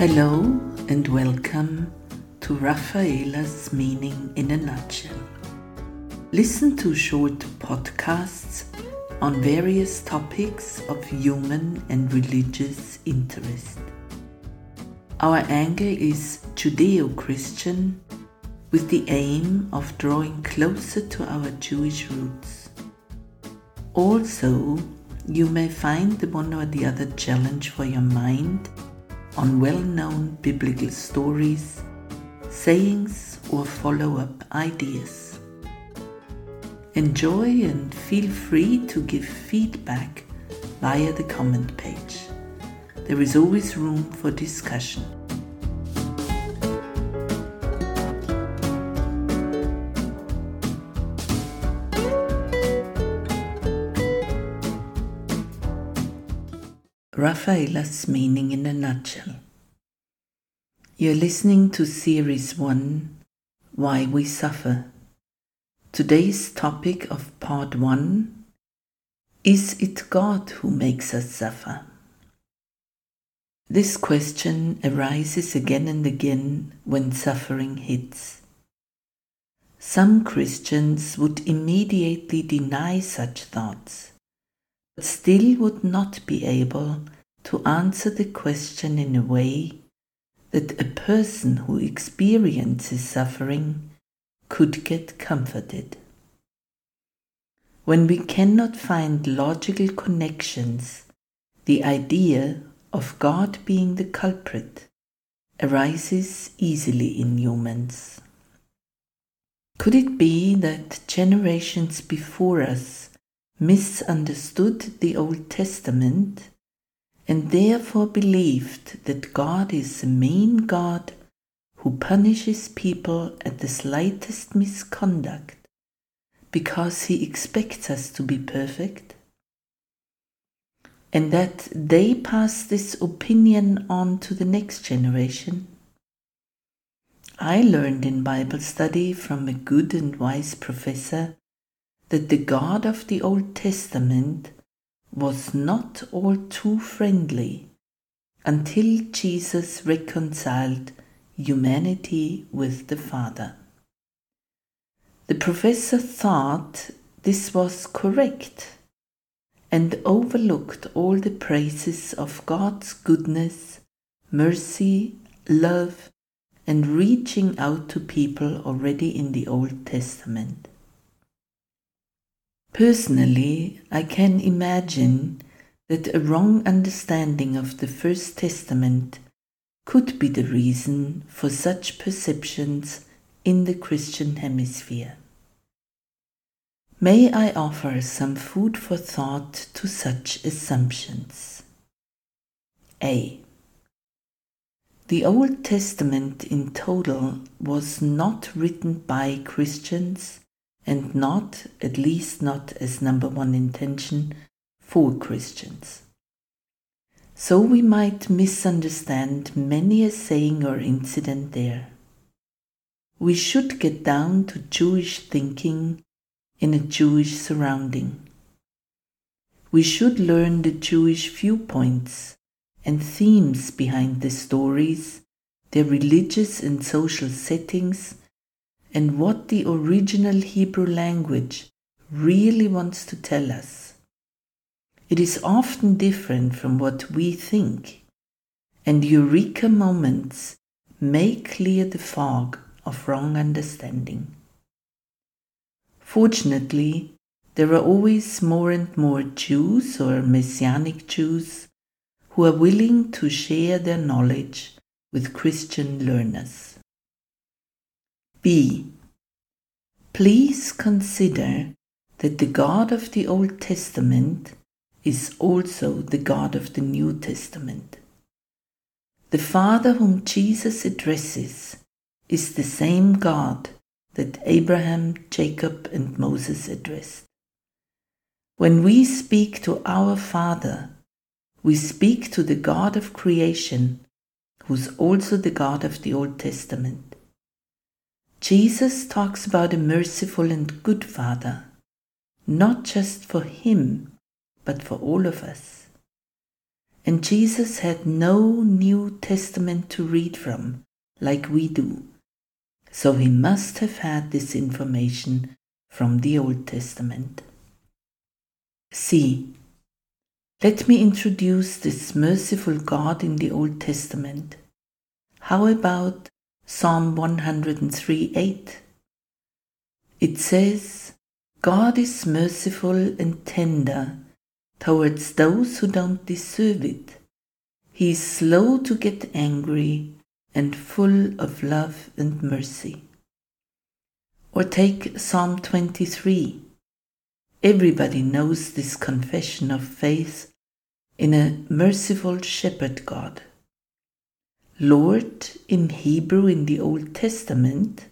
Hello and welcome to Rafaela's Meaning in a Nutshell. Listen to short podcasts on various topics of human and religious interest. Our angle is Judeo Christian with the aim of drawing closer to our Jewish roots. Also, you may find the one or the other challenge for your mind on well known biblical stories, sayings, or follow up ideas. Enjoy and feel free to give feedback via the comment page. There is always room for discussion. Rafaela's meaning in a nutshell. You're listening to Series 1 Why We Suffer. Today's topic of Part 1 Is it God who makes us suffer? This question arises again and again when suffering hits. Some Christians would immediately deny such thoughts still would not be able to answer the question in a way that a person who experiences suffering could get comforted. When we cannot find logical connections, the idea of God being the culprit arises easily in humans. Could it be that generations before us misunderstood the Old Testament and therefore believed that God is the main God who punishes people at the slightest misconduct because he expects us to be perfect? And that they pass this opinion on to the next generation? I learned in Bible study from a good and wise professor that the God of the Old Testament was not all too friendly until Jesus reconciled humanity with the Father. The professor thought this was correct and overlooked all the praises of God's goodness, mercy, love, and reaching out to people already in the Old Testament. Personally, I can imagine that a wrong understanding of the First Testament could be the reason for such perceptions in the Christian hemisphere. May I offer some food for thought to such assumptions? A. The Old Testament in total was not written by Christians and not, at least not as number one intention, for Christians. So we might misunderstand many a saying or incident there. We should get down to Jewish thinking in a Jewish surrounding. We should learn the Jewish viewpoints and themes behind the stories, their religious and social settings, and what the original Hebrew language really wants to tell us. It is often different from what we think, and eureka moments may clear the fog of wrong understanding. Fortunately, there are always more and more Jews or Messianic Jews who are willing to share their knowledge with Christian learners. B. Please consider that the God of the Old Testament is also the God of the New Testament. The Father whom Jesus addresses is the same God that Abraham, Jacob, and Moses addressed. When we speak to our Father, we speak to the God of creation, who's also the God of the Old Testament. Jesus talks about a merciful and good Father, not just for him, but for all of us. and Jesus had no New Testament to read from like we do, so he must have had this information from the Old Testament. See, let me introduce this merciful God in the Old Testament. How about Psalm 103 8? It says, God is merciful and tender towards those who don't deserve it. He is slow to get angry and full of love and mercy. Or take Psalm 23. Everybody knows this confession of faith in a merciful shepherd God. Lord in Hebrew in the Old Testament,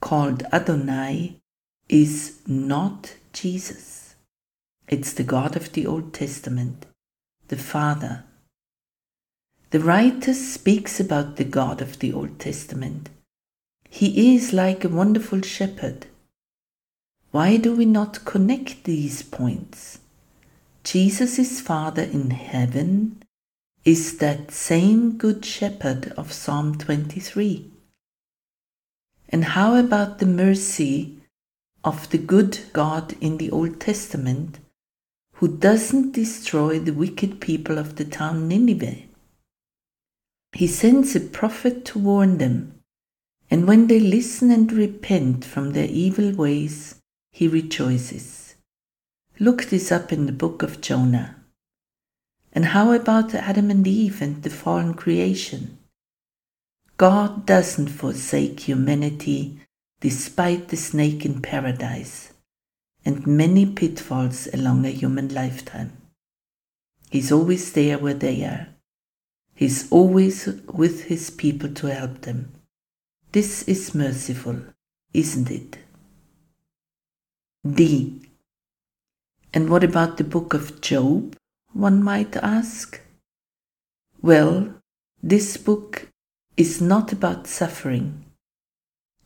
called Adonai, is not Jesus. It's the God of the Old Testament, the Father. The writer speaks about the God of the Old Testament. He is like a wonderful shepherd. Why do we not connect these points? Jesus' is Father in heaven is that same Good Shepherd of Psalm 23. And how about the mercy of the good God in the Old Testament who doesn't destroy the wicked people of the town Nineveh. He sends a prophet to warn them, and when they listen and repent from their evil ways, he rejoices. Look this up in the book of Jonah. And how about Adam and Eve and the fallen creation? God doesn't forsake humanity despite the snake in paradise and many pitfalls along a human lifetime. He's always there where they are. He's always with his people to help them. This is merciful, isn't it? D. And what about the book of Job, one might ask? Well, this book is not about suffering.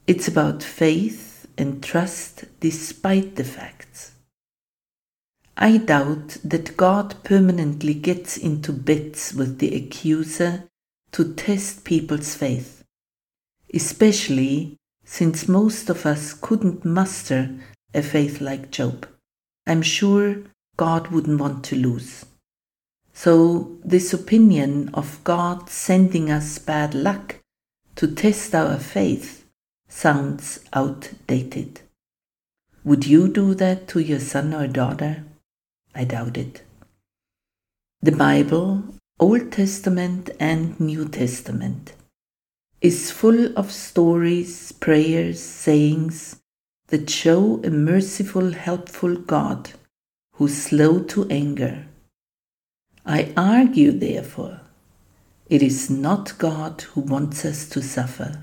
It's about faith and trust despite the facts. I doubt that God permanently gets into bets with the accuser to test people's faith, especially since most of us couldn't muster a faith like Job. I'm sure God wouldn't want to lose. So, this opinion of God sending us bad luck to test our faith sounds outdated. Would you do that to your son or daughter? I doubt it. The Bible, Old Testament and New Testament, is full of stories, prayers, sayings that show a merciful, helpful God who's slow to anger. I argue, therefore, it is not God who wants us to suffer.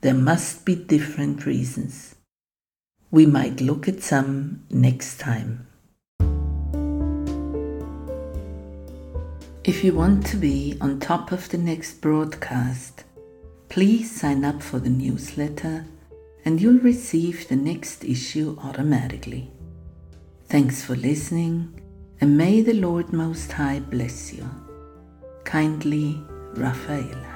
There must be different reasons. We might look at some next time. If you want to be on top of the next broadcast, please sign up for the newsletter and you'll receive the next issue automatically. Thanks for listening, and may the Lord Most High bless you. Kindly, Raphael.